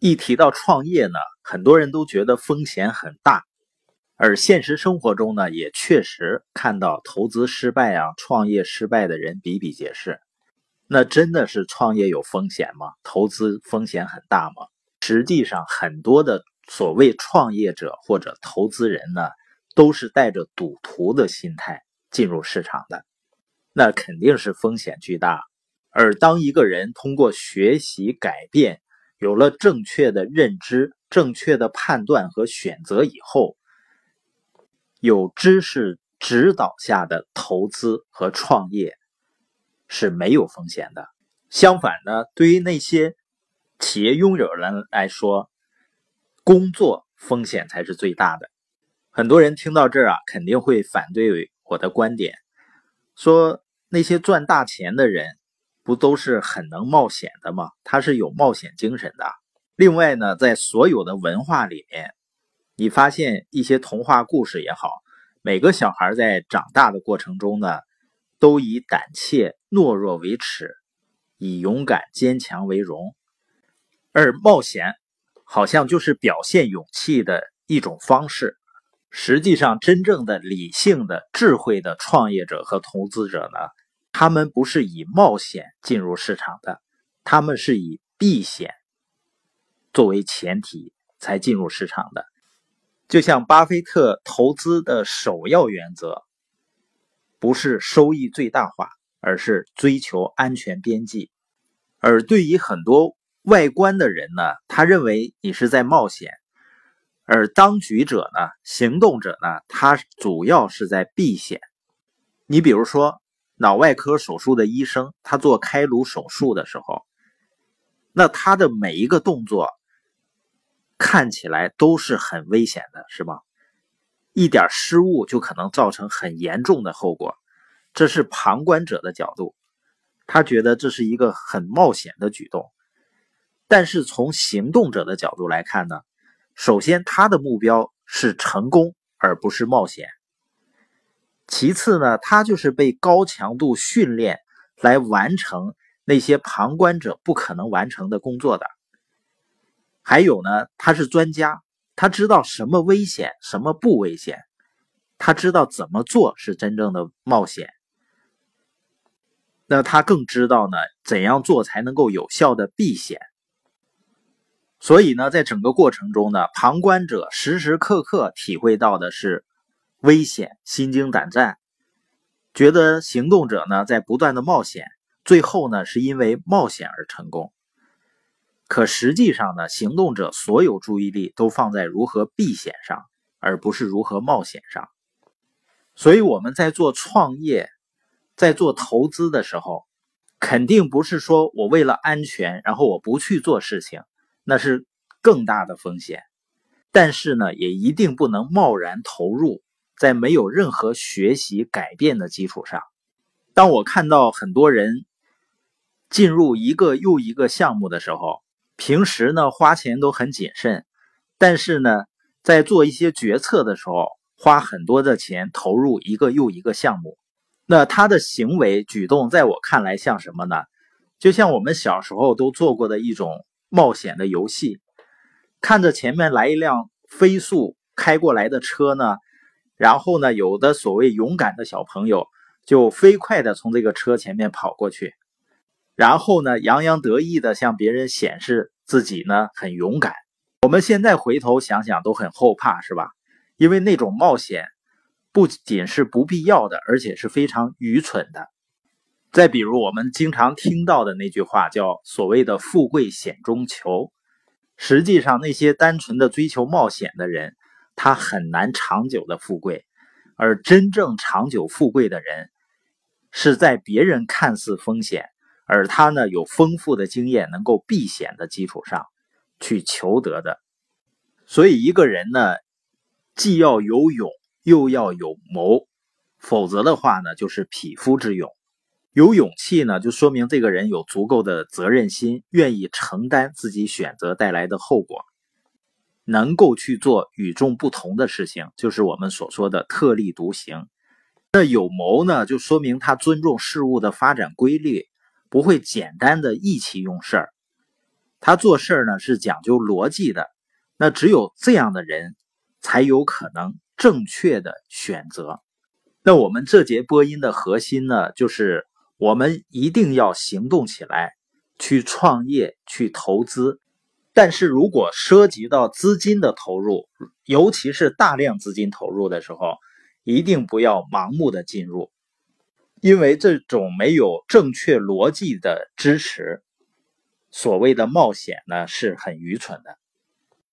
一提到创业呢，很多人都觉得风险很大，而现实生活中呢，也确实看到投资失败啊、创业失败的人比比皆是。那真的是创业有风险吗？投资风险很大吗？实际上，很多的所谓创业者或者投资人呢，都是带着赌徒的心态进入市场的，那肯定是风险巨大。而当一个人通过学习改变，有了正确的认知、正确的判断和选择以后，有知识指导下的投资和创业是没有风险的。相反呢，对于那些企业拥有人来说，工作风险才是最大的。很多人听到这儿啊，肯定会反对我的观点，说那些赚大钱的人。不都是很能冒险的吗？他是有冒险精神的。另外呢，在所有的文化里面，你发现一些童话故事也好，每个小孩在长大的过程中呢，都以胆怯懦弱为耻，以勇敢坚强为荣。而冒险好像就是表现勇气的一种方式。实际上，真正的理性的、智慧的创业者和投资者呢？他们不是以冒险进入市场的，他们是以避险作为前提才进入市场的。就像巴菲特投资的首要原则，不是收益最大化，而是追求安全边际。而对于很多外观的人呢，他认为你是在冒险；而当局者呢，行动者呢，他主要是在避险。你比如说。脑外科手术的医生，他做开颅手术的时候，那他的每一个动作看起来都是很危险的，是吧？一点失误就可能造成很严重的后果。这是旁观者的角度，他觉得这是一个很冒险的举动。但是从行动者的角度来看呢，首先他的目标是成功，而不是冒险。其次呢，他就是被高强度训练来完成那些旁观者不可能完成的工作的。还有呢，他是专家，他知道什么危险，什么不危险，他知道怎么做是真正的冒险。那他更知道呢，怎样做才能够有效的避险。所以呢，在整个过程中呢，旁观者时时刻刻体会到的是。危险，心惊胆战，觉得行动者呢在不断的冒险，最后呢是因为冒险而成功。可实际上呢，行动者所有注意力都放在如何避险上，而不是如何冒险上。所以我们在做创业，在做投资的时候，肯定不是说我为了安全，然后我不去做事情，那是更大的风险。但是呢，也一定不能贸然投入。在没有任何学习改变的基础上，当我看到很多人进入一个又一个项目的时候，平时呢花钱都很谨慎，但是呢在做一些决策的时候，花很多的钱投入一个又一个项目，那他的行为举动在我看来像什么呢？就像我们小时候都做过的一种冒险的游戏，看着前面来一辆飞速开过来的车呢。然后呢，有的所谓勇敢的小朋友就飞快的从这个车前面跑过去，然后呢，洋洋得意的向别人显示自己呢很勇敢。我们现在回头想想都很后怕，是吧？因为那种冒险不仅是不必要的，而且是非常愚蠢的。再比如我们经常听到的那句话，叫所谓的“富贵险中求”，实际上那些单纯的追求冒险的人。他很难长久的富贵，而真正长久富贵的人，是在别人看似风险，而他呢有丰富的经验能够避险的基础上去求得的。所以一个人呢，既要有勇，又要有谋，否则的话呢，就是匹夫之勇。有勇气呢，就说明这个人有足够的责任心，愿意承担自己选择带来的后果。能够去做与众不同的事情，就是我们所说的特立独行。那有谋呢，就说明他尊重事物的发展规律，不会简单的意气用事儿。他做事呢是讲究逻辑的。那只有这样的人，才有可能正确的选择。那我们这节播音的核心呢，就是我们一定要行动起来，去创业、去投资。但是如果涉及到资金的投入，尤其是大量资金投入的时候，一定不要盲目的进入，因为这种没有正确逻辑的支持，所谓的冒险呢，是很愚蠢的。